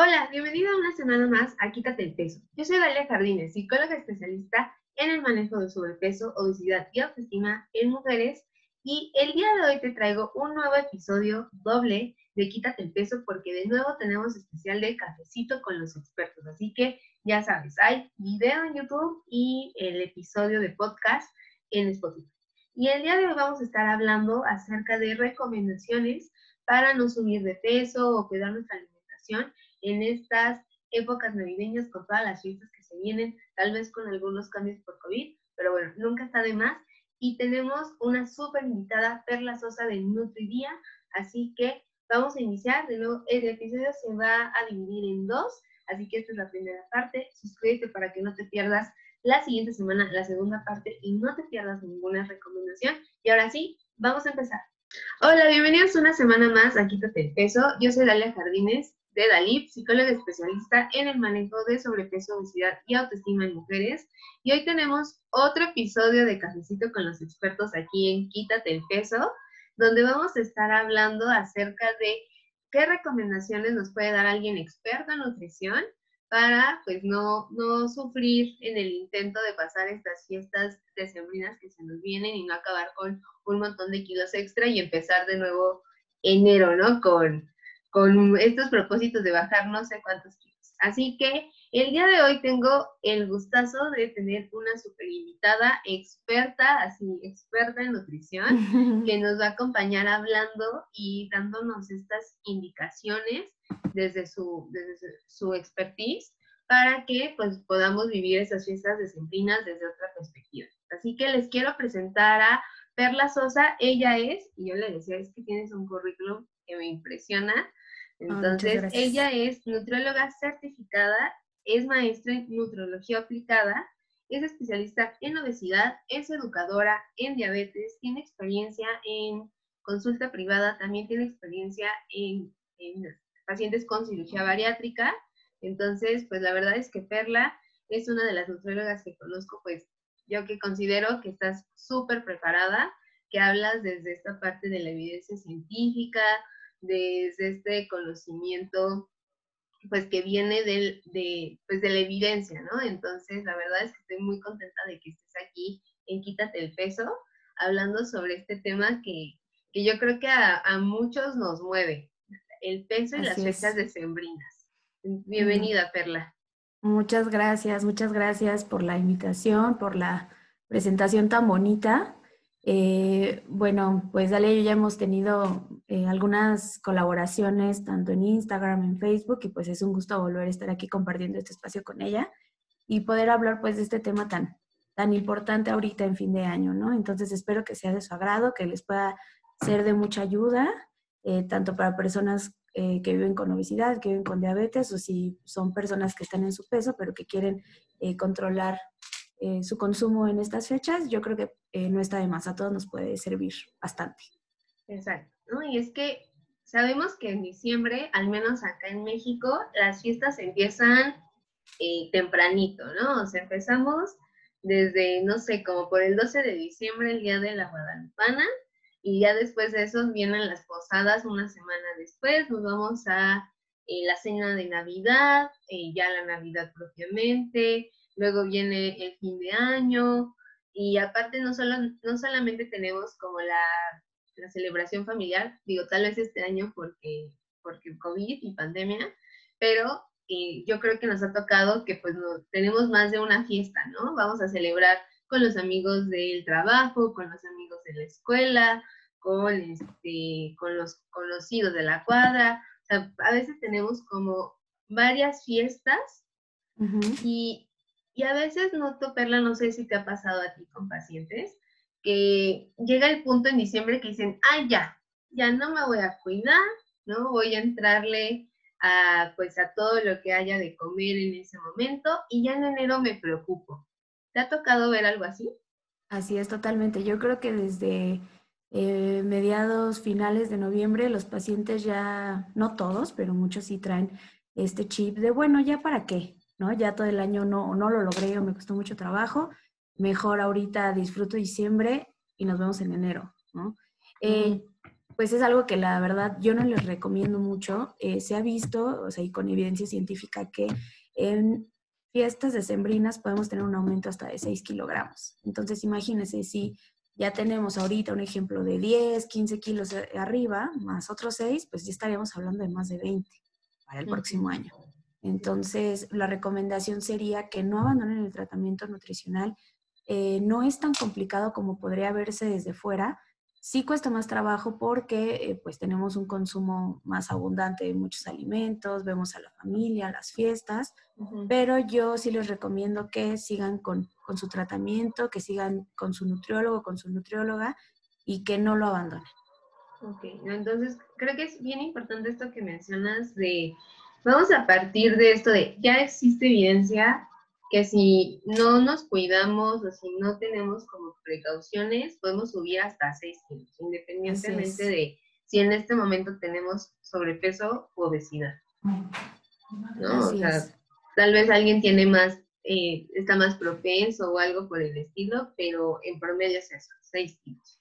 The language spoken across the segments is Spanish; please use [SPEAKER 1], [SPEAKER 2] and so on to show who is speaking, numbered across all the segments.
[SPEAKER 1] Hola, bienvenido a una semana más a Quítate el Peso. Yo soy Dalia Jardines, psicóloga especialista en el manejo de sobrepeso, obesidad y autoestima en mujeres. Y el día de hoy te traigo un nuevo episodio doble de Quítate el Peso porque de nuevo tenemos especial de cafecito con los expertos. Así que ya sabes, hay video en YouTube y el episodio de podcast en Spotify. Y el día de hoy vamos a estar hablando acerca de recomendaciones para no subir de peso o cuidar nuestra alimentación en estas épocas navideñas con todas las fiestas que se vienen, tal vez con algunos cambios por COVID, pero bueno, nunca está de más. Y tenemos una súper invitada, Perla Sosa de NutriDía, así que vamos a iniciar. De nuevo, el episodio se va a dividir en dos, así que esta es la primera parte. Suscríbete para que no te pierdas la siguiente semana la segunda parte y no te pierdas ninguna recomendación. Y ahora sí, vamos a empezar. Hola, bienvenidos una semana más a Quítate el Peso. Yo soy Dalia Jardines de Dalip, psicóloga especialista en el manejo de sobrepeso, obesidad y autoestima en mujeres. Y hoy tenemos otro episodio de Cafecito con los expertos aquí en Quítate el Peso, donde vamos a estar hablando acerca de qué recomendaciones nos puede dar alguien experto en nutrición para pues no, no sufrir en el intento de pasar estas fiestas decembrinas que se nos vienen y no acabar con un montón de kilos extra y empezar de nuevo enero, ¿no? Con, con estos propósitos de bajar no sé cuántos kilos. Así que el día de hoy tengo el gustazo de tener una super invitada, experta, así, experta en nutrición, que nos va a acompañar hablando y dándonos estas indicaciones desde su, desde su expertise para que pues podamos vivir esas fiestas decembrinas desde otra perspectiva. Así que les quiero presentar a Perla Sosa. Ella es, y yo le decía, es que tienes un currículum que me impresiona, Ah, Entonces, ella es nutrióloga certificada, es maestra en nutrología aplicada, es especialista en obesidad, es educadora en diabetes, tiene experiencia en consulta privada, también tiene experiencia en, pacientes con cirugía bariátrica. Entonces, pues la verdad es que Perla es una de las nutriólogas que conozco, pues yo que considero que estás súper preparada, que hablas desde esta parte de la evidencia científica, desde este conocimiento pues que viene del, de, pues, de la evidencia, ¿no? Entonces, la verdad es que estoy muy contenta de que estés aquí en Quítate el Peso, hablando sobre este tema que, que yo creo que a, a, muchos nos mueve, el peso y las fechas decembrinas. Bienvenida, Perla.
[SPEAKER 2] Muchas gracias, muchas gracias por la invitación, por la presentación tan bonita. Eh, bueno, pues Dale y yo ya hemos tenido eh, algunas colaboraciones tanto en Instagram, en Facebook, y pues es un gusto volver a estar aquí compartiendo este espacio con ella y poder hablar pues de este tema tan, tan importante ahorita en fin de año, ¿no? Entonces espero que sea de su agrado, que les pueda ser de mucha ayuda, eh, tanto para personas que viven con obesidad, que viven con diabetes, o si son personas que están en su peso, pero que quieren controlar eh, su consumo en estas fechas, yo creo que eh, no está de más, a todos nos puede servir bastante.
[SPEAKER 1] Exacto, ¿no? Y es que sabemos que en diciembre, al menos acá en México, las fiestas empiezan eh, tempranito, ¿no? O sea, empezamos desde, no sé, como por el 12 de diciembre, el día de la Guadalupana, y ya después de eso vienen las posadas una semana después, nos vamos a la cena de Navidad, ya la Navidad propiamente, luego viene el fin de año y aparte no, solo, no solamente tenemos como la, la celebración familiar, digo tal vez este año porque, porque COVID y pandemia, pero eh, yo creo que nos ha tocado que pues no, tenemos más de una fiesta, ¿no? Vamos a celebrar con los amigos del trabajo, con los amigos de la escuela, con, este, con los conocidos de la cuadra. O sea, a veces tenemos como varias fiestas y, y a veces noto, Perla, no sé si te ha pasado a ti con pacientes, que llega el punto en diciembre que dicen, ah, ya, ya no me voy a cuidar, ¿no? Voy a entrarle a, pues, a todo lo que haya de comer en ese momento y ya en enero me preocupo. ¿Te ha tocado ver algo así?
[SPEAKER 2] Así es, totalmente. Yo creo que desde eh, mediados, finales de noviembre, los pacientes ya, no todos, pero muchos sí traen este chip de, bueno, ¿ya para qué? ¿No? Ya todo el año no, no lo logré o me costó mucho trabajo. Mejor ahorita disfruto diciembre y nos vemos en enero, ¿no? Eh, pues es algo que la verdad yo no les recomiendo mucho. Eh, se ha visto, o sea, y con evidencia científica, que en fiestas decembrinas podemos tener un aumento hasta de 6 kilogramos. Entonces, imagínense si ya tenemos ahorita un ejemplo de 10, 15 kilos arriba, más otros 6, pues ya estaríamos hablando de más de 20 para el próximo año. Entonces, la recomendación sería que no abandonen el tratamiento nutricional. Eh, no es tan complicado como podría verse desde fuera. Sí cuesta más trabajo porque eh, pues tenemos un consumo más abundante de muchos alimentos, vemos a la familia, las fiestas, pero yo sí les recomiendo que sigan con, con, su tratamiento, que sigan con su nutriólogo, con su nutrióloga y que no lo abandonen.
[SPEAKER 1] Ok, entonces creo que es bien importante esto que mencionas de, vamos a partir de esto de, ya existe evidencia que si no nos cuidamos o si no tenemos como precauciones, podemos subir hasta 6 kilos, independientemente de si en este momento tenemos sobrepeso u obesidad. ¿no? o sea, tal vez alguien tiene más, eh, está más propenso o algo por el estilo, pero en promedio es eso, 6 kilos.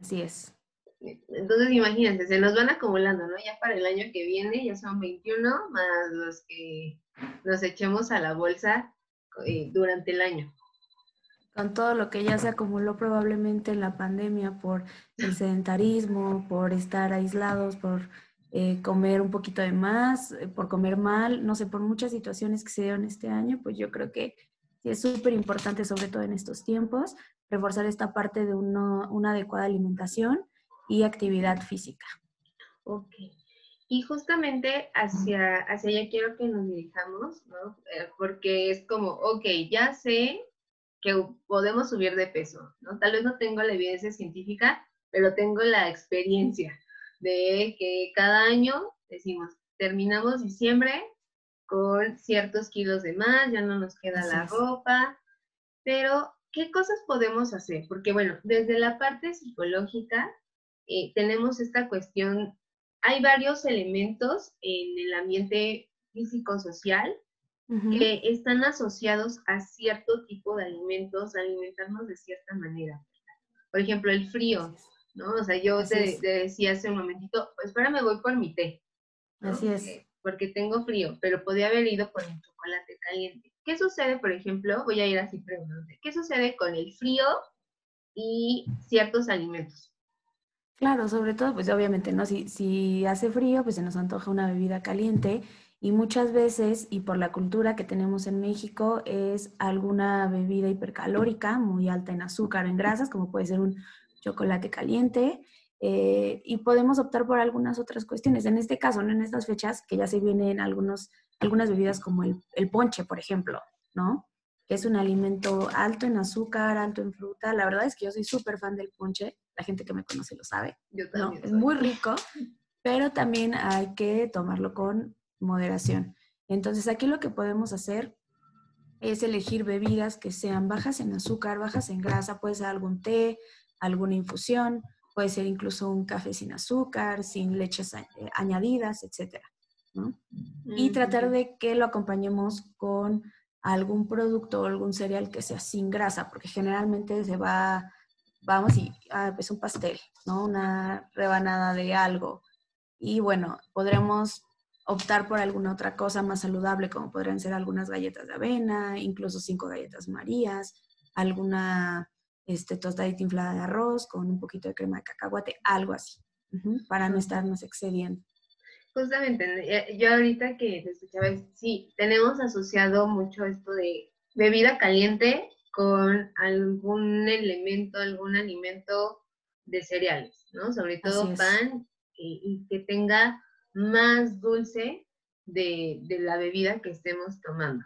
[SPEAKER 2] Así es.
[SPEAKER 1] Entonces, imagínense, se nos van acumulando, ¿no? Ya para el año que viene ya son 21 más los que nos echemos a la bolsa eh, durante el año.
[SPEAKER 2] Con todo lo que ya se acumuló probablemente en la pandemia por el sedentarismo, por estar aislados, por eh, comer un poquito de más, eh, por comer mal, no sé, por muchas situaciones que se dieron este año, pues yo creo que es súper importante, sobre todo en estos tiempos, reforzar esta parte de una adecuada alimentación y actividad física.
[SPEAKER 1] Ok. Y justamente hacia, hacia allá quiero que nos dirijamos, ¿no? Eh, porque es como, ok, ya sé que podemos subir de peso, ¿no? Tal vez no tengo la evidencia científica, pero tengo la experiencia de que cada año decimos, terminamos diciembre con ciertos kilos de más, ya no nos queda la ropa, pero ¿qué cosas podemos hacer? Porque bueno, desde la parte psicológica, eh, tenemos esta cuestión, hay varios elementos en el ambiente físico-social que están asociados a cierto tipo de alimentos, alimentarnos de cierta manera. Por ejemplo, el frío, ¿no? O sea, yo te, decía hace un momentito, pues ahora me voy por mi té.
[SPEAKER 2] Así es.
[SPEAKER 1] Porque tengo frío, pero podía haber ido por un chocolate caliente. ¿Qué sucede, por ejemplo? Voy a ir así preguntando. ¿Qué sucede con el frío y ciertos alimentos?
[SPEAKER 2] Claro, sobre todo, pues obviamente, ¿no? Si, si hace frío, pues se nos antoja una bebida caliente y muchas veces, y por la cultura que tenemos en México, es alguna bebida hipercalórica, muy alta en azúcar o en grasas, como puede ser un chocolate caliente, eh, y podemos optar por algunas otras cuestiones. En este caso, ¿no? en estas fechas, que ya se vienen algunos, algunas bebidas como el, el ponche, por ejemplo, ¿no? Que es un alimento alto en azúcar, alto en fruta. La verdad es que yo soy súper fan del ponche la gente que me conoce lo sabe.
[SPEAKER 1] Yo también.
[SPEAKER 2] Es muy rico, pero también hay que tomarlo con moderación. Entonces aquí lo que podemos hacer es elegir bebidas que sean bajas en azúcar, bajas en grasa, puede ser algún té, alguna infusión, puede ser incluso un café sin azúcar, sin leches eh, añadidas, etc. Y tratar de que lo acompañemos con algún producto o algún cereal que sea sin grasa, porque generalmente se va vamos y ah, es un pastel, ¿no? Una rebanada de algo. Y bueno, podremos optar por alguna otra cosa más saludable, como podrían ser algunas galletas de avena, incluso cinco galletas marías, alguna este, tostadita inflada de arroz con un poquito de crema de cacahuate, algo así, para no estarnos excediendo.
[SPEAKER 1] Justamente, yo ahorita que te escuchaba, sí, tenemos asociado mucho esto de bebida caliente con algún elemento, algún alimento de cereales, ¿no? Sobre todo pan y, que tenga más dulce de, la bebida que estemos tomando.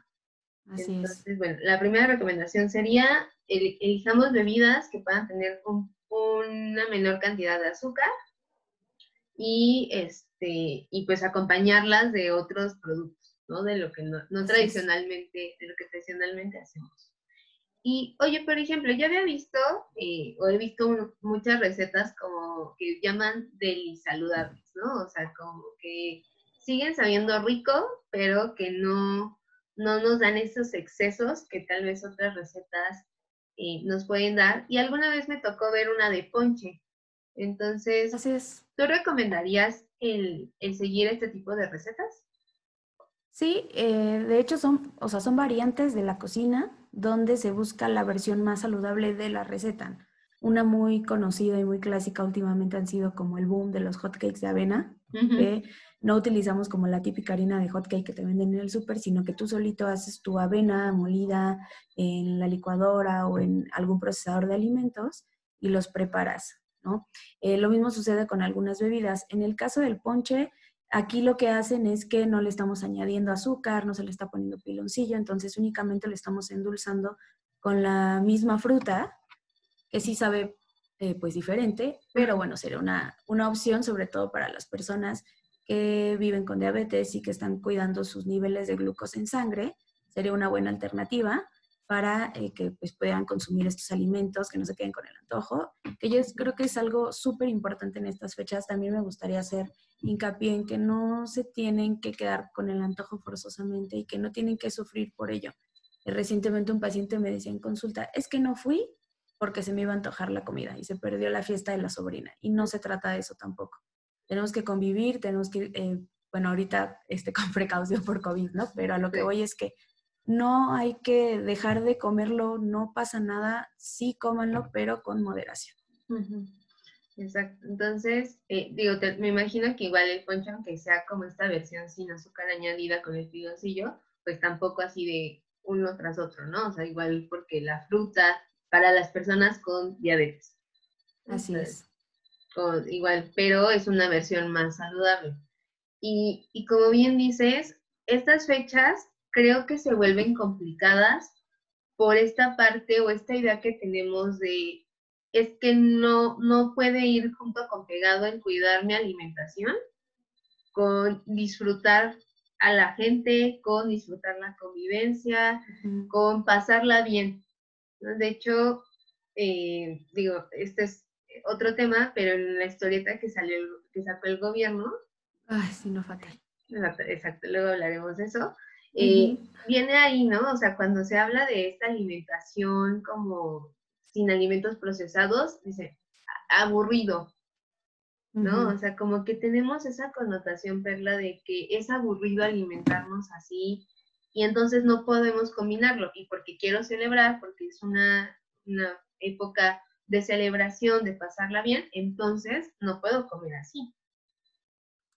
[SPEAKER 2] Así
[SPEAKER 1] Entonces, bueno, la primera recomendación sería elijamos bebidas que puedan tener una menor cantidad de azúcar y este y pues acompañarlas de otros productos, ¿no? De lo que no, tradicionalmente, de lo que tradicionalmente hacemos. Y, oye, por ejemplo, yo había visto, eh, o he visto muchas recetas como que llaman saludables, ¿no? O sea, como que siguen sabiendo rico, pero que no, no nos dan esos excesos que tal vez otras recetas eh, nos pueden dar. Y alguna vez me tocó ver una de ponche. Entonces,
[SPEAKER 2] Así es.
[SPEAKER 1] ¿tú recomendarías el, el seguir este tipo de recetas?
[SPEAKER 2] Sí, eh, de hecho son, o sea, son variantes de la cocina donde se busca la versión más saludable de la receta. Una muy conocida y muy clásica últimamente han sido como el boom de los hotcakes de avena, que no utilizamos como la típica harina de hotcake que te venden en el súper, sino que tú solito haces tu avena molida en la licuadora o en algún procesador de alimentos y los preparas, ¿no? Eh, lo mismo sucede con algunas bebidas. En el caso del ponche, aquí lo que hacen es que no le estamos añadiendo azúcar, no se le está poniendo piloncillo, entonces únicamente le estamos endulzando con la misma fruta, que sí sabe eh, pues diferente, pero bueno, sería una, una opción sobre todo para las personas que viven con diabetes y que están cuidando sus niveles de glucosa en sangre, sería una buena alternativa para eh, que pues, puedan consumir estos alimentos, que no se queden con el antojo, que yo creo que es algo súper importante en estas fechas. También me gustaría hacer hincapié en que no se tienen que quedar con el antojo forzosamente y que no tienen que sufrir por ello. Recientemente un paciente me decía en consulta, es que no fui porque se me iba a antojar la comida y se perdió la fiesta de la sobrina. Y no se trata de eso tampoco. Tenemos que convivir, tenemos que, eh, bueno, ahorita este, con precaución por COVID, ¿no? Pero a lo que voy es que no hay que dejar de comerlo, no pasa nada, sí cómanlo, pero con moderación.
[SPEAKER 1] Exacto. Entonces, eh, digo, me imagino que igual el poncho, aunque sea como esta versión sin azúcar añadida con el piloncillo, pues tampoco así de uno tras otro, ¿no? O sea, igual porque la fruta para las personas con diabetes.
[SPEAKER 2] Así es.
[SPEAKER 1] igual, pero es una versión más saludable. Y, y como bien dices, estas fechas creo que se vuelven complicadas por esta parte o esta idea que tenemos de es que no, no puede ir junto con pegado en cuidar mi alimentación, con disfrutar a la gente, con disfrutar la convivencia, con pasarla bien. De hecho, eh, digo, este es otro tema, pero en la historieta que salió, que sacó el gobierno.
[SPEAKER 2] Ay, sí, no fatal.
[SPEAKER 1] Exacto, luego hablaremos de eso. Eh, viene ahí, ¿no? O sea, cuando se habla de esta alimentación como sin alimentos procesados, dice, aburrido, ¿no? O sea, como que tenemos esa connotación, Perla, de que es aburrido alimentarnos así y entonces no podemos combinarlo. Y porque quiero celebrar, porque es una, una época de celebración, de pasarla bien, entonces no puedo comer así.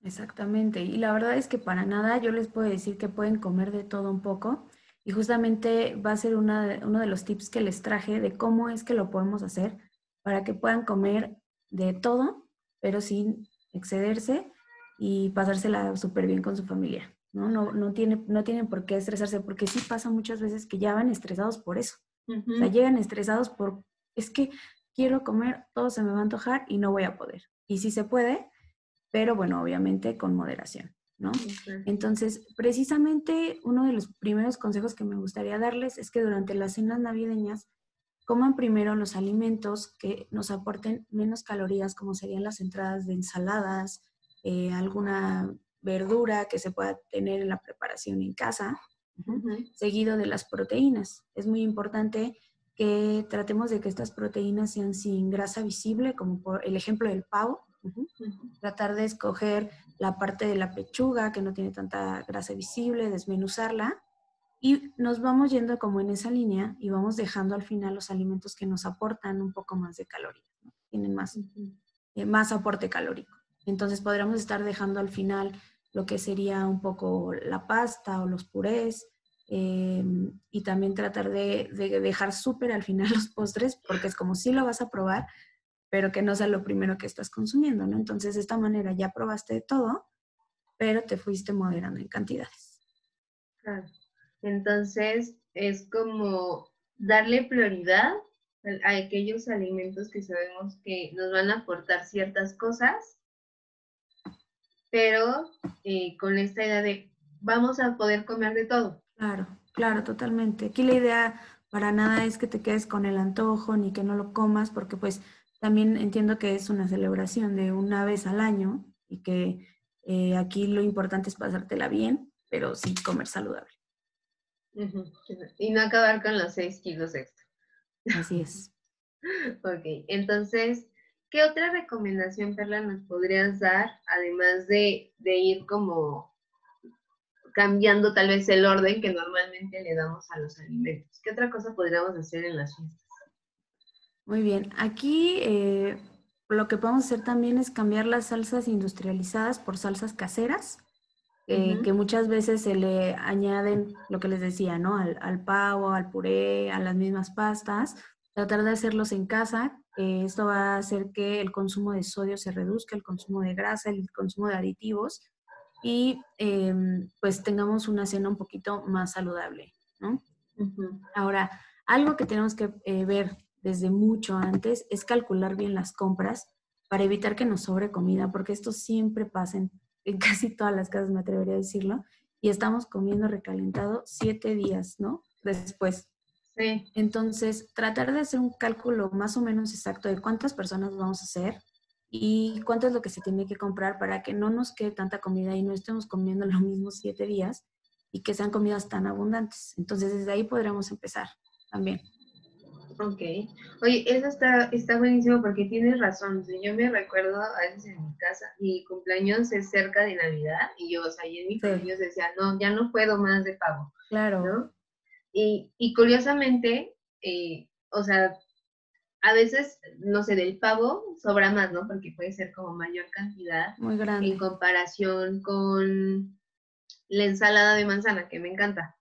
[SPEAKER 2] Exactamente. Y la verdad es que para nada yo les puedo decir que pueden comer de todo un poco. Y justamente va a ser uno de los tips que les traje de cómo es que lo podemos hacer para que puedan comer de todo, pero sin excederse y pasársela súper bien con su familia. ¿no? No, no, tiene, no tienen por qué estresarse, porque sí pasa muchas veces que ya van estresados por eso. O sea, llegan estresados por, es que quiero comer, todo se me va a antojar y no voy a poder. Y si se puede, pero bueno, obviamente con moderación, ¿no? Entonces, precisamente uno de los primeros consejos que me gustaría darles es que durante las cenas navideñas coman primero los alimentos que nos aporten menos calorías, como serían las entradas de ensaladas, eh, alguna verdura que se pueda tener en la preparación en casa, seguido de las proteínas. Es muy importante que tratemos de que estas proteínas sean sin grasa visible, como por el ejemplo del pavo, Tratar de escoger la parte de la pechuga que no tiene tanta grasa visible, desmenuzarla. Y nos vamos yendo como en esa línea y vamos dejando al final los alimentos que nos aportan un poco más de calorías, tienen más, eh, más aporte calórico. Entonces podríamos estar dejando al final lo que sería un poco la pasta o los purés, eh, y también tratar de, de dejar súper al final los postres, porque es como si lo vas a probar, pero que no sea lo primero que estás consumiendo, ¿no? Entonces, de esta manera ya probaste todo, pero te fuiste moderando en cantidades.
[SPEAKER 1] Claro. Entonces, es como darle prioridad a aquellos alimentos que sabemos que nos van a aportar ciertas cosas, pero eh, con esta idea de vamos a poder comer de todo.
[SPEAKER 2] Claro, claro, totalmente. Aquí la idea para nada es que te quedes con el antojo ni que no lo comas, porque pues también entiendo que es una celebración de una vez al año y que eh, aquí lo importante es pasártela bien, pero sí comer saludable.
[SPEAKER 1] Y no acabar con los seis kilos extra.
[SPEAKER 2] Así es.
[SPEAKER 1] ok, entonces, ¿qué otra recomendación, Perla, nos podrías dar, además de, de ir como cambiando tal vez el orden que normalmente le damos a los alimentos? ¿Qué otra cosa podríamos hacer en las fiestas?
[SPEAKER 2] Muy bien, aquí eh, lo que podemos hacer también es cambiar las salsas industrializadas por salsas caseras, eh, que muchas veces se le añaden lo que les decía, ¿no? Al, al, pavo, al puré, a las mismas pastas. Tratar de hacerlos en casa. esto va a hacer que el consumo de sodio se reduzca, el consumo de grasa, el consumo de aditivos y em, pues tengamos una cena un poquito más saludable, ¿no? Ahora, algo que tenemos que eh, ver desde mucho antes es calcular bien las compras para evitar que nos sobre comida, porque esto siempre pasa en, casi todas las casas, me atrevería a decirlo, y estamos comiendo recalentado siete días, ¿no? Después. Sí. Entonces, tratar de hacer un cálculo más o menos exacto de cuántas personas vamos a hacer y cuánto es lo que se tiene que comprar para que no nos quede tanta comida y no estemos comiendo lo mismo siete días y que sean comidas tan abundantes. Entonces, desde ahí podríamos empezar también.
[SPEAKER 1] Ok. Oye, eso está, está buenísimo porque tienes razón. yo me recuerdo a veces en mi casa, mi cumpleaños es cerca de Navidad y yo, o sea, y en mi cumpleaños decía, no, ya no puedo más de pavo.
[SPEAKER 2] Claro.
[SPEAKER 1] ¿no? Y, y curiosamente, eh, o sea, a veces, no sé, del pavo sobra más, ¿no? Porque puede ser como mayor cantidad.
[SPEAKER 2] Muy grande.
[SPEAKER 1] En comparación con la ensalada de manzana, que me encanta.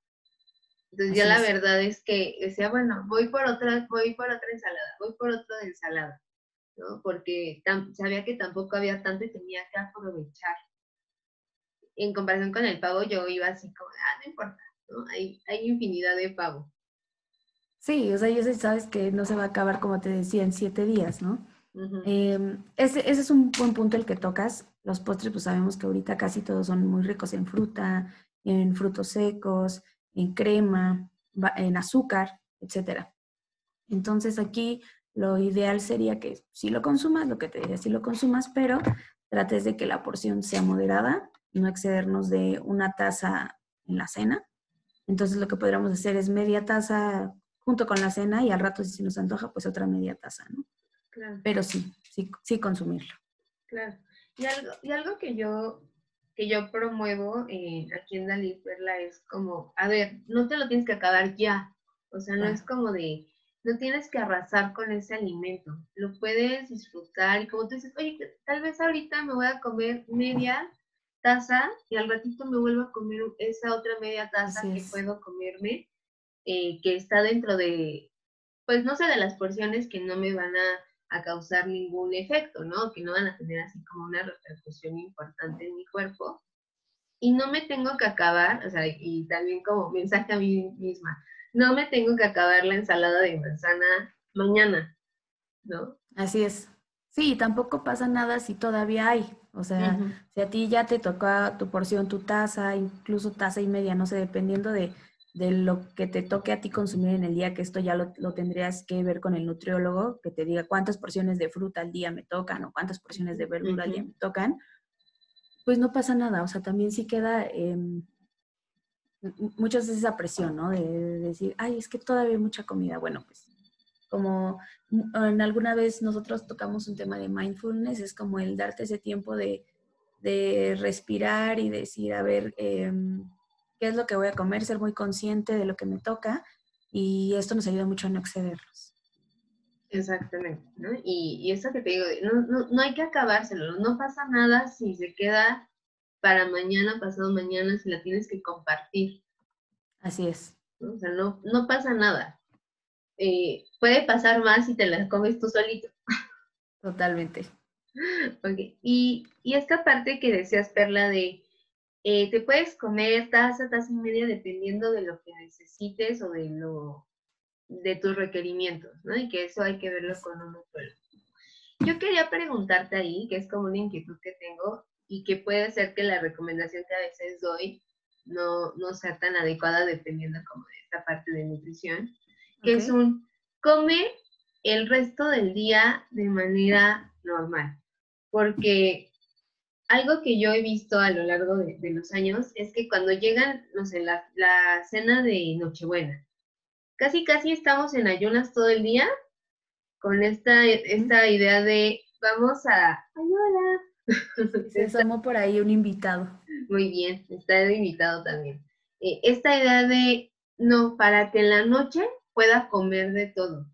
[SPEAKER 1] Entonces ya la verdad es que decía, bueno, voy por otra, voy por otra ensalada, voy por otra ensalada, ¿no? Porque sabía que tampoco había tanto y tenía que aprovechar. En comparación con el pavo, yo iba así como, ah, no importa, ¿no? Hay, hay infinidad de pavo.
[SPEAKER 2] Sí, o sea, yo sé, sabes que no se va a acabar, como te decía, en siete días, ¿no? Em, ese, ese, es un buen punto el que tocas. Los postres, pues sabemos que ahorita casi todos son muy ricos en fruta, en frutos secos, en crema, en azúcar, etcétera. Entonces aquí lo ideal sería que si lo consumas, lo que te diría, si lo consumas, pero trates de que la porción sea moderada, no excedernos de una taza en la cena. Entonces lo que podríamos hacer es media taza junto con la cena y al rato si se nos antoja, pues otra media taza, ¿no? Claro. Pero sí, sí, sí consumirlo.
[SPEAKER 1] Claro. Y algo, y algo que yo que yo promuevo eh, aquí en Dalí Perla es como, a ver, no te lo tienes que acabar ya. O sea, no es como de, no tienes que arrasar con ese alimento. Lo puedes disfrutar y como tú dices, oye, tal vez ahorita me voy a comer media taza y al ratito me vuelvo a comer esa otra media taza que puedo comerme, eh, que está dentro de, pues no sé, de las porciones que no me van a a causar ningún efecto, ¿no? Que no van a tener así como una repercusión importante en mi cuerpo. Y no me tengo que acabar, o sea, y también como mensaje a mí misma, no me tengo que acabar la ensalada de manzana mañana, ¿no?
[SPEAKER 2] Así es. Sí, tampoco pasa nada si todavía hay. O sea, si a ti ya te toca tu porción, tu taza, incluso taza y media, no sé, dependiendo de, de lo que te toque a ti consumir en el día, que esto ya lo, tendrías que ver con el nutriólogo, que te diga cuántas porciones de fruta al día me tocan o cuántas porciones de verdura al día me tocan, pues no pasa nada. O sea, también sí queda em, muchas veces esa presión, ¿no? De, decir, ay, es que todavía hay mucha comida. Bueno, pues como en alguna vez nosotros tocamos un tema de mindfulness, es como el darte ese tiempo de, de respirar y decir, a ver, eh, qué es lo que voy a comer, ser muy consciente de lo que me toca y esto nos ayuda mucho a no excedernos.
[SPEAKER 1] Exactamente, ¿no? Y, y eso que te digo, no, no, hay que acabárselo, no pasa nada si se queda para mañana, pasado mañana, si la tienes que compartir.
[SPEAKER 2] Así es.
[SPEAKER 1] O sea, no, no pasa nada. Eh, puede pasar más si te la comes tú solito.
[SPEAKER 2] Totalmente.
[SPEAKER 1] Ok, y, y esta parte que decías, Perla, de eh, te puedes comer taza, taza y media dependiendo de lo que necesites o de lo de tus requerimientos, ¿no? Y que eso hay que verlo con un nutriólogo. Yo quería preguntarte ahí, que es como una inquietud que tengo y que puede ser que la recomendación que a veces doy no, no sea tan adecuada dependiendo como de esta parte de nutrición, que es un come el resto del día de manera normal, porque algo que yo he visto a lo largo de, los años es que cuando llegan, no sé, la, la, cena de Nochebuena, casi casi estamos en ayunas todo el día con esta, esta idea de vamos a... ¡Ay!
[SPEAKER 2] Se asomó por ahí un invitado.
[SPEAKER 1] Muy bien, está de invitado también. Eh, esta idea de, no, para que en la noche pueda comer de todo.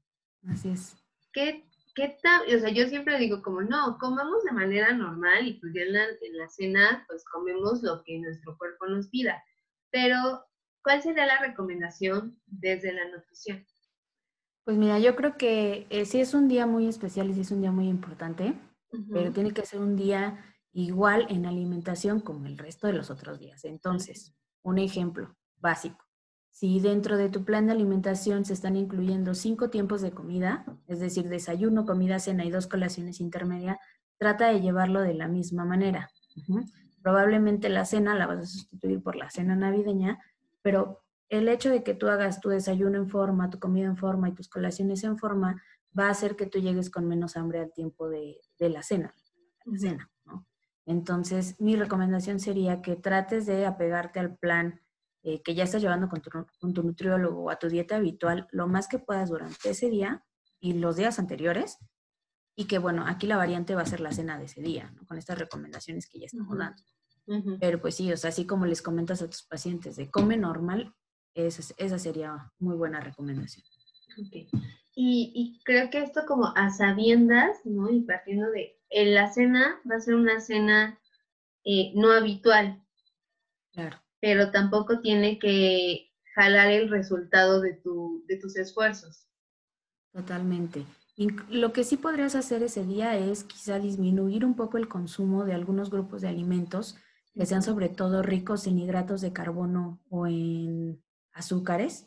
[SPEAKER 2] Así es.
[SPEAKER 1] ¿Qué, qué tal? O sea, yo siempre digo como, no, comamos de manera normal y pues ya en la, en la cena pues comemos lo que nuestro cuerpo nos pida. Pero, ¿cuál sería la recomendación desde la nutrición?
[SPEAKER 2] Pues mira, yo creo que eh, sí es un día muy especial y sí es un día muy importante, pero tiene que ser un día igual en alimentación como el resto de los otros días. Entonces, un ejemplo básico. Si dentro de tu plan de alimentación se están incluyendo cinco tiempos de comida, es decir, desayuno, comida, cena y dos colaciones intermedias, trata de llevarlo de la misma manera. Probablemente la cena la vas a sustituir por la cena navideña, pero el hecho de que tú hagas tu desayuno en forma, tu comida en forma y tus colaciones en forma, va a hacer que tú llegues con menos hambre al tiempo de, la cena. cena Entonces, mi recomendación sería que trates de apegarte al plan eh, que ya estás llevando con tu, con tu nutriólogo o a tu dieta habitual lo más que puedas durante ese día y los días anteriores. Y que, bueno, aquí la variante va a ser la cena de ese día, con estas recomendaciones que ya estamos dando. Pero pues sí, o sea, así como les comentas a tus pacientes de come normal, esa, esa sería muy buena recomendación.
[SPEAKER 1] Okay. Y, y, creo que esto como a sabiendas, ¿no? Y partiendo de, en la cena va a ser una cena eh, no habitual.
[SPEAKER 2] Claro.
[SPEAKER 1] Pero tampoco tiene que jalar el resultado de, tu, de tus esfuerzos.
[SPEAKER 2] Totalmente. Y lo que sí podrías hacer ese día es quizá disminuir un poco el consumo de algunos grupos de alimentos que sean sobre todo ricos en hidratos de carbono o en azúcares,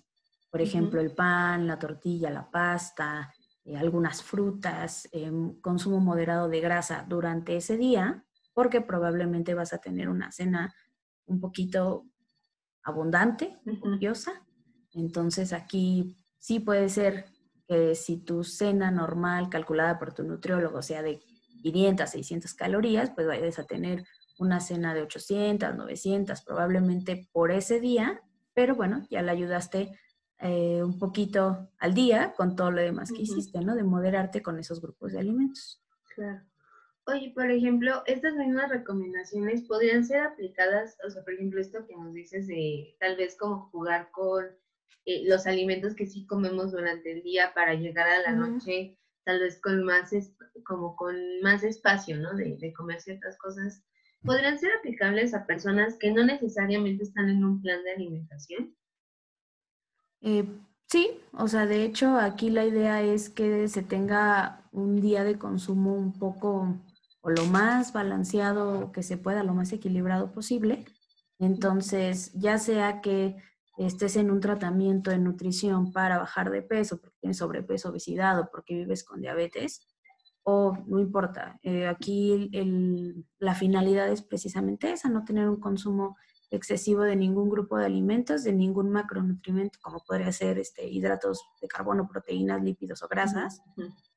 [SPEAKER 2] por ejemplo, el pan, la tortilla, la pasta, eh, algunas frutas, em, consumo moderado de grasa durante ese día, porque probablemente vas a tener una cena un poquito abundante, copiosa. Entonces aquí sí puede ser que si tu cena normal calculada por tu nutriólogo sea de 500, 600 calorías, pues vayas a tener una cena de 800, 900 probablemente por ese día, pero bueno, ya le ayudaste eh, un poquito al día con todo lo demás que hiciste, ¿no? De moderarte con esos grupos de alimentos.
[SPEAKER 1] Claro. Oye, por ejemplo, estas mismas recomendaciones podrían ser aplicadas, o sea, por ejemplo, esto que nos dices de tal vez como jugar con eh, los alimentos que sí comemos durante el día para llegar a la noche, tal vez con más, como con más espacio, ¿no? De, de comer ciertas cosas podrían ser aplicables a personas que no necesariamente están en un plan de alimentación?
[SPEAKER 2] Eh, sí, o sea, de hecho aquí la idea es que se tenga un día de consumo un poco o lo más balanceado que se pueda, lo más equilibrado posible. Entonces, ya sea que estés en un tratamiento de nutrición para bajar de peso, porque tienes sobrepeso, obesidad o porque vives con diabetes, o no importa. Eh, aquí la finalidad es precisamente esa, no tener un consumo excesivo de ningún grupo de alimentos, de ningún macronutriente, como podría ser este, hidratos de carbono, proteínas, lípidos o grasas.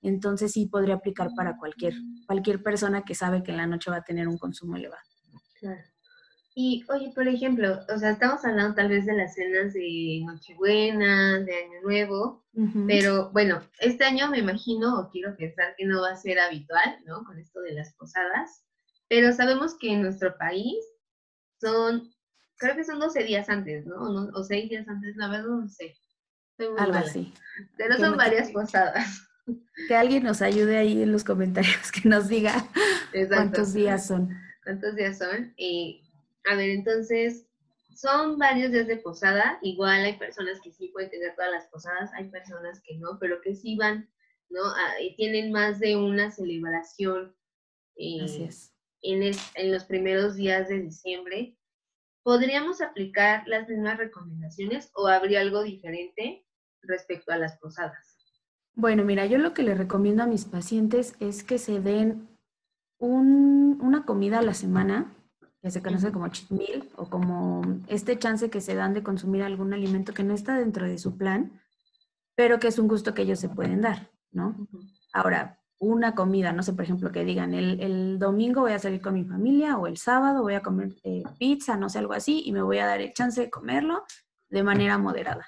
[SPEAKER 2] Entonces sí podría aplicar para cualquier, cualquier persona que sabe que en la noche va a tener un consumo elevado.
[SPEAKER 1] Claro. Y oye, por ejemplo, o sea, estamos hablando tal vez de las cenas de Nochebuena, de Año Nuevo, pero bueno, este año me imagino o quiero pensar que no va a ser habitual, ¿no? Con esto de las posadas, pero sabemos que en nuestro país son, creo que son 12 días antes, ¿no? O, 6 días antes, la verdad no sé.
[SPEAKER 2] Algo así.
[SPEAKER 1] Pero son varias posadas.
[SPEAKER 2] Que alguien nos ayude ahí en los comentarios, que nos diga cuántos días son.
[SPEAKER 1] ¿Cuántos días son? A ver, entonces, son varios días de posada. Igual hay personas que sí pueden tener todas las posadas, hay personas que no, pero que sí van, ¿no? Ah, y tienen más de una celebración.
[SPEAKER 2] Eh,
[SPEAKER 1] en, en los primeros días de diciembre. ¿Podríamos aplicar las mismas recomendaciones o habría algo diferente respecto a las posadas?
[SPEAKER 2] Bueno, mira, yo lo que le recomiendo a mis pacientes es que se den una comida a la semana que se conoce como cheat meal o como este chance que se dan de consumir algún alimento que no está dentro de su plan, pero que es un gusto que ellos se pueden dar, ¿no? Ahora, una comida, no sé, por ejemplo, que digan, el, domingo voy a salir con mi familia o el sábado voy a comer eh, pizza, no sé, algo así, y me voy a dar el chance de comerlo de manera moderada.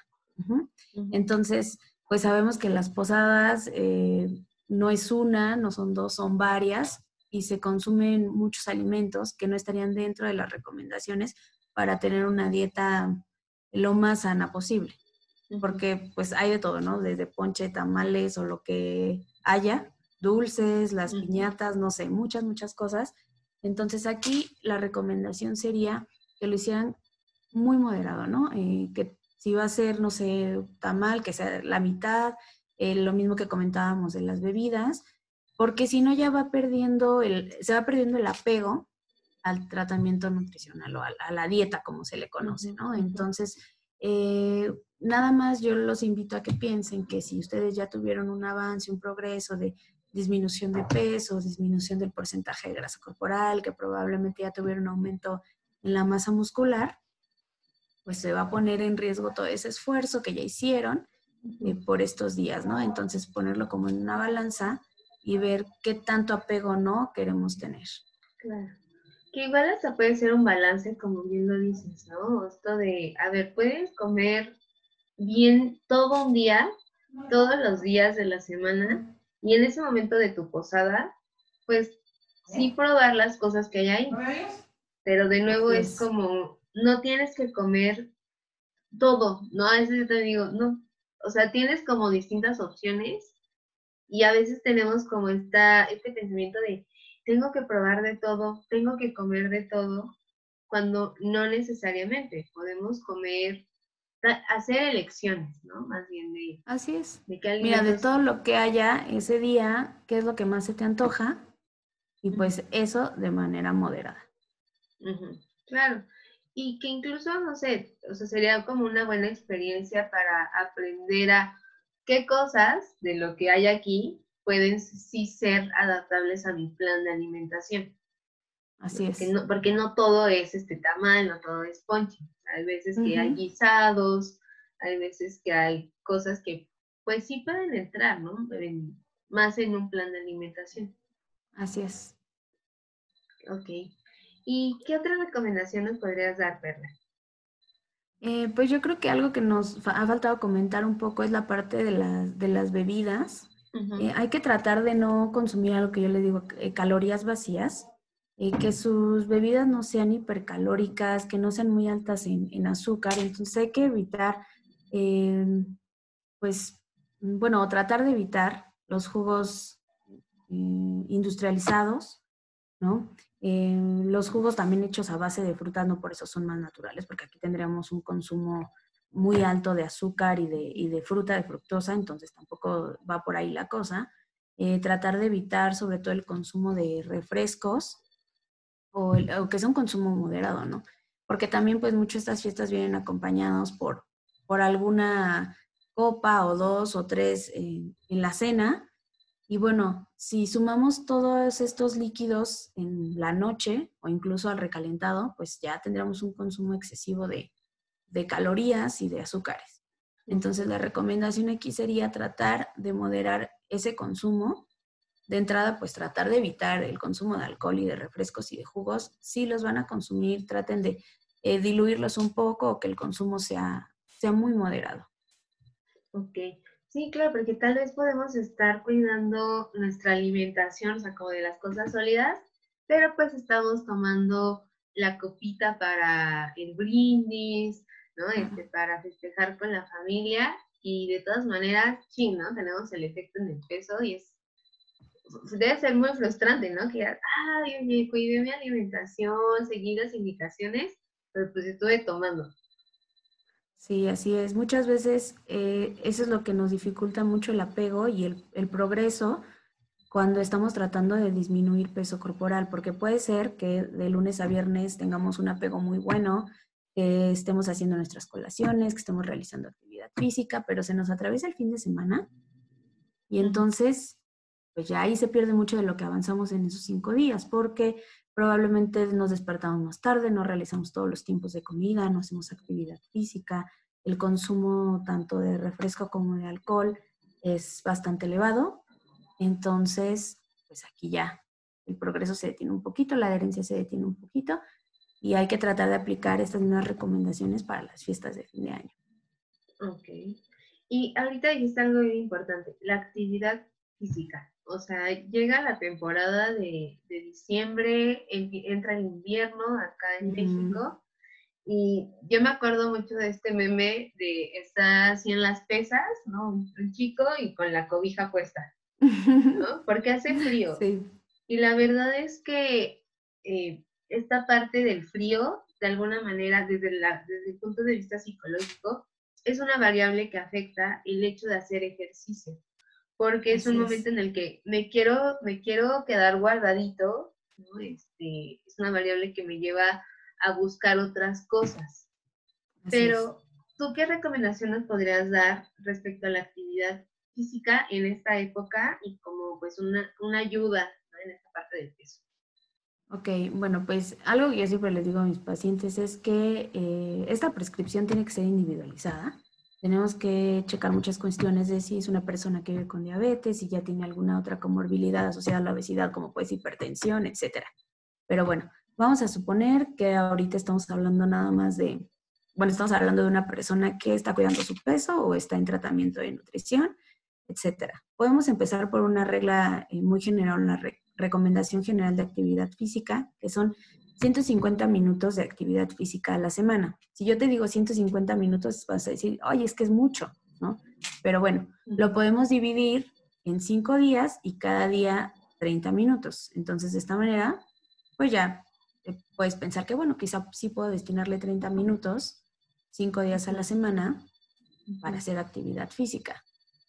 [SPEAKER 2] Entonces, pues sabemos que las posadas eh, no es una, no son dos, son varias y se consumen muchos alimentos que no estarían dentro de las recomendaciones para tener una dieta lo más sana posible. Porque pues hay de todo, ¿no? Desde ponche, tamales o lo que haya, dulces, las piñatas, no sé, muchas, muchas cosas. Entonces aquí la recomendación sería que lo hicieran muy moderado, ¿no? Eh, que si va a ser, no sé, tamal, que sea la mitad, eh, lo mismo que comentábamos de las bebidas, porque si no ya va perdiendo el, se va perdiendo el apego al tratamiento nutricional o a, la dieta, como se le conoce, ¿no? Entonces, eh, nada más yo los invito a que piensen que si ustedes ya tuvieron un avance, un progreso de disminución de peso, disminución del porcentaje de grasa corporal, que probablemente ya tuvieron un aumento en la masa muscular, pues se va a poner en riesgo todo ese esfuerzo que ya hicieron eh, por estos días, ¿no? Entonces ponerlo como en una balanza y ver qué tanto apego no queremos tener.
[SPEAKER 1] Claro. Que igual hasta puede ser un balance, como bien lo dices, ¿no? Esto de, a ver, puedes comer bien todo un día, todos los días de la semana, y en ese momento de tu posada, pues sí probar las cosas que hay. Ahí. Pero de nuevo es. como, no tienes que comer todo, ¿no? A veces yo te digo, no, o sea, tienes como distintas opciones y a veces tenemos como esta, este pensamiento de, tengo que probar de todo, tengo que comer de todo, cuando no necesariamente. Podemos comer, hacer elecciones, ¿no? Más bien de...
[SPEAKER 2] Así es. Mira, de todo lo que haya ese día, ¿qué es lo que más se te antoja? Y pues eso de manera moderada.
[SPEAKER 1] Claro. Y que incluso, no sé, o sea, sería como una buena experiencia para aprender a qué cosas de lo que hay aquí pueden sí ser adaptables a mi plan de alimentación.
[SPEAKER 2] Así es.
[SPEAKER 1] Porque no, porque no todo es este tamal, no todo es ponche. Hay veces que hay guisados, hay veces que hay cosas que pues sí pueden entrar, ¿no? más en un plan de alimentación.
[SPEAKER 2] Así es.
[SPEAKER 1] Ok. ¿Y qué otra recomendación nos podrías dar, Perla?
[SPEAKER 2] Eh, pues yo creo que algo que nos ha faltado comentar un poco es la parte de las, de las bebidas. Eh, hay que tratar de no consumir algo que yo le digo eh, calorías vacías, que sus bebidas no sean hipercalóricas, que no sean muy altas en, azúcar. Entonces hay que evitar, pues, bueno, tratar de evitar los jugos industrializados, ¿no? los jugos también hechos a base de frutas no por eso son más naturales, porque aquí tendríamos un consumo muy alto de azúcar y de, y de fruta, de fructosa, entonces tampoco va por ahí la cosa. Eh, tratar de evitar sobre todo el consumo de refrescos o, que sea un consumo moderado, ¿no? Porque también pues muchas de estas fiestas vienen acompañados por, por alguna copa o dos o tres en la cena. Y bueno, si sumamos todos estos líquidos en la noche o incluso al recalentado, pues ya tendríamos un consumo excesivo de, de calorías y de azúcares. Entonces la recomendación aquí sería tratar de moderar ese consumo. De entrada, pues tratar de evitar el consumo de alcohol y de refrescos y de jugos. Si los van a consumir, traten de eh, diluirlos un poco o que el consumo sea, sea muy moderado.
[SPEAKER 1] Ok, sí, claro, porque tal vez podemos estar cuidando nuestra alimentación, o sea, como de las cosas sólidas, pero pues estamos tomando la copita para el brindis, ¿no? Este, para festejar con la familia y de todas maneras, ching, ¿no? Tenemos el efecto en el peso y es, debe ser muy frustrante, ¿no? Que, ay, oye, cuidé mi alimentación, seguí las indicaciones, pero pues estuve tomando.
[SPEAKER 2] Sí, así es. Muchas veces eh, eso es lo que nos dificulta mucho el apego y el, el progreso cuando estamos tratando de disminuir peso corporal, porque puede ser que de lunes a viernes tengamos un apego muy bueno, que estemos haciendo nuestras colaciones, que estemos realizando actividad física, pero se nos atraviesa el fin de semana y entonces, pues ya ahí se pierde mucho de lo que avanzamos en esos cinco días, porque probablemente nos despertamos más tarde, no realizamos todos los tiempos de comida, no hacemos actividad física, el consumo tanto de refresco como de alcohol es bastante elevado, entonces, pues aquí ya el progreso se detiene un poquito, la adherencia se detiene un poquito y hay que tratar de aplicar estas mismas recomendaciones para las fiestas de fin de año.
[SPEAKER 1] Ok. Y ahorita dijiste algo muy importante, la actividad física. O sea, llega la temporada de, diciembre, entra el invierno acá en México. Y yo me acuerdo mucho de este meme de estar así en las pesas, ¿no? Un chico y con la cobija puesta, ¿no? Porque hace frío. Sí. Y la verdad es que eh, esta parte del frío, de alguna manera, desde, la, desde el punto de vista psicológico, es una variable que afecta el hecho de hacer ejercicio, porque es un momento en el que me quiero, me quiero quedar guardadito, ¿no? este, es una variable que me lleva a buscar otras cosas. Pero, ¿tú qué recomendaciones podrías dar respecto a la actividad física en esta época y como pues una, una ayuda en esta parte del peso?
[SPEAKER 2] Ok, bueno, pues algo que yo siempre les digo a mis pacientes es que eh, esta prescripción tiene que ser individualizada. Tenemos que checar muchas cuestiones de si es una persona que vive con diabetes, si ya tiene alguna otra comorbilidad asociada a la obesidad, como puede ser hipertensión, etcétera. Pero bueno, vamos a suponer que ahorita estamos hablando nada más de, bueno, estamos hablando de una persona que está cuidando su peso o está en tratamiento de nutrición, etcétera. Podemos empezar por una regla eh, muy general, una recomendación general de actividad física, que son 150 minutos de actividad física a la semana. Si yo te digo 150 minutos, vas a decir, oye, es que es mucho, ¿no? Pero bueno, lo podemos dividir en cinco días y cada día 30 minutos. Entonces, de esta manera, pues ya puedes pensar que, bueno, quizá sí puedo destinarle 30 minutos, cinco días a la semana, para hacer actividad física.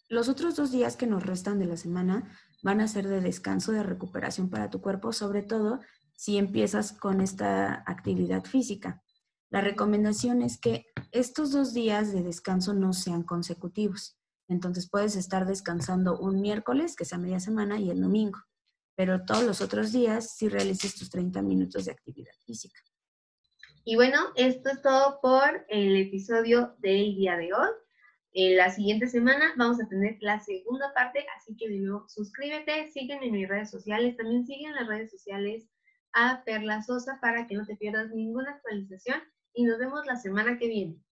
[SPEAKER 2] Los otros dos días que nos restan de la semana van a ser de descanso, de recuperación para tu cuerpo, sobre todo si empiezas con esta actividad física. La recomendación es que estos dos días de descanso no sean consecutivos. Entonces puedes estar descansando un miércoles, que sea media semana, y el domingo. Pero todos los otros días sí realices tus 30 minutos de actividad física.
[SPEAKER 1] Y bueno, esto es todo por el episodio del día de hoy. En la siguiente semana vamos a tener la segunda parte, así que de nuevo suscríbete, sígueme en mis redes sociales, también siguen en las redes sociales a Perla Sosa para que no te pierdas ninguna actualización y nos vemos la semana que viene.